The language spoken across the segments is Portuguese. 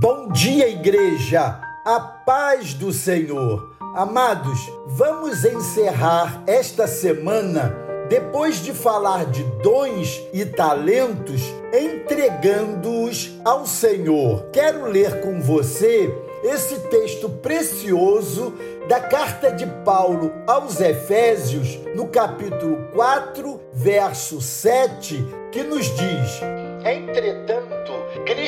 Bom dia, igreja! A paz do Senhor. Amados, vamos encerrar esta semana, depois de falar de dons e talentos, entregando-os ao Senhor. Quero ler com você esse texto precioso da carta de Paulo aos Efésios, no capítulo 4, verso 7, que nos diz: Entretanto,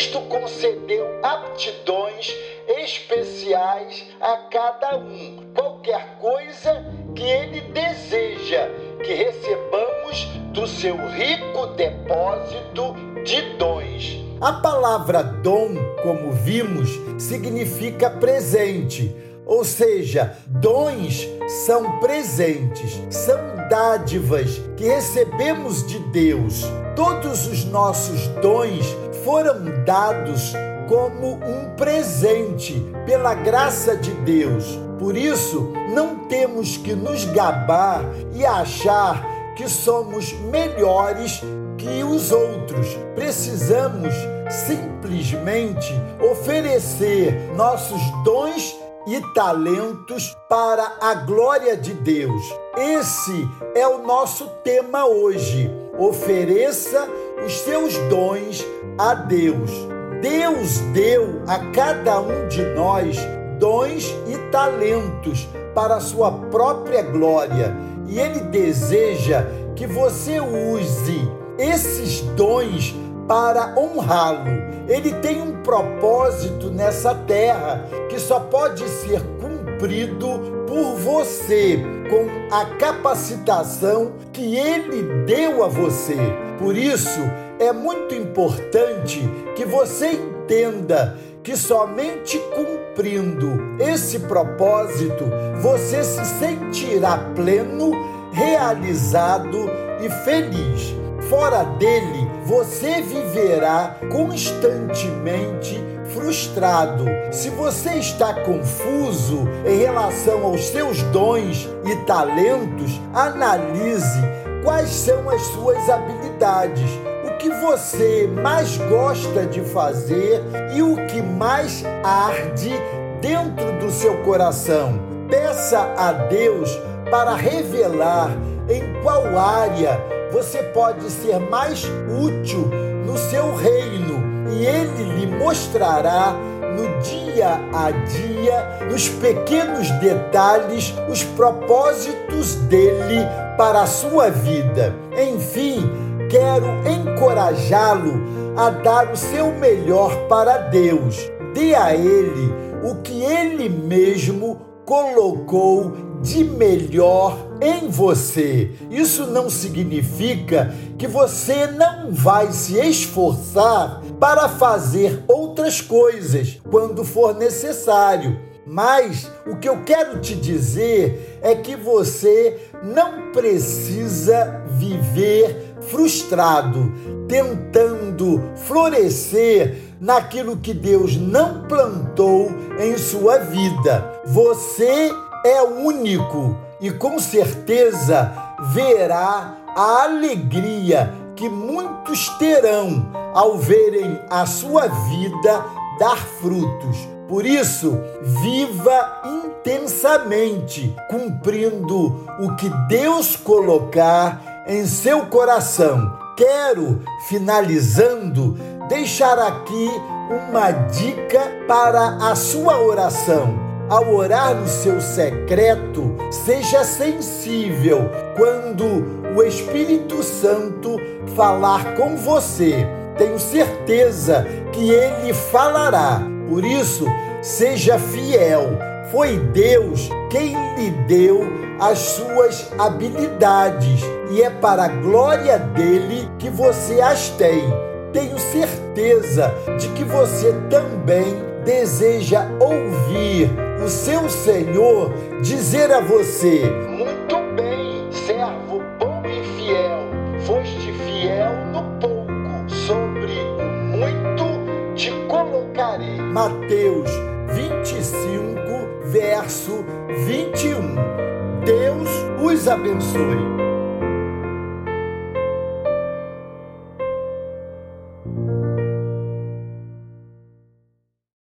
Cristo concedeu aptidões especiais a cada um, qualquer coisa que ele deseja que recebamos do seu rico depósito de dons. A palavra dom, como vimos, significa presente, ou seja, dons são presentes, são dádivas que recebemos de Deus. Todos os nossos dons foram dados como um presente pela graça de Deus. Por isso, não temos que nos gabar e achar que somos melhores que os outros. Precisamos simplesmente oferecer nossos dons e talentos para a glória de Deus. Esse é o nosso tema hoje. Ofereça os seus dons a Deus. Deus deu a cada um de nós dons e talentos para a sua própria glória, e ele deseja que você use esses dons para honrá-lo. Ele tem um propósito nessa terra que só pode ser cumprido por você, com a capacitação que ele deu a você. Por isso, é muito importante que você entenda que somente cumprindo esse propósito você se sentirá pleno, realizado e feliz. Fora dele, você viverá constantemente frustrado. Se você está confuso em relação aos seus dons e talentos, analise quais são as suas habilidades, o que você mais gosta de fazer e o que mais arde dentro do seu coração. Peça a Deus para revelar em qual área você pode ser mais útil no seu reino e ele lhe mostrará no dia a dia, nos pequenos detalhes, os propósitos dele para a sua vida. Enfim, quero encorajá-lo a dar o seu melhor para Deus. Dê a ele o que ele mesmo colocou de melhor em você. Isso não significa que você não vai se esforçar para fazer outras coisas quando for necessário. Mas o que eu quero te dizer é que você não precisa viver frustrado, tentando florescer naquilo que Deus não plantou em sua vida. Você é único e com certeza verá a alegria que muitos terão ao verem a sua vida dar frutos. Por isso, viva intensamente, cumprindo o que Deus colocar em seu coração. Quero, finalizando, deixar aqui uma dica para a sua oração ao orar no seu secreto, seja sensível quando o Espírito Santo falar com você. Tenho certeza que ele falará. Por isso, seja fiel. Foi Deus quem lhe deu as suas habilidades e é para a glória dele que você as tem. Tenho certeza de que você também deseja ouvir o seu Senhor dizer a você: Muito bem, servo bom e fiel, foste fiel no pouco, sobre o muito te colocarei. Mateus 25, verso 21. Deus os abençoe.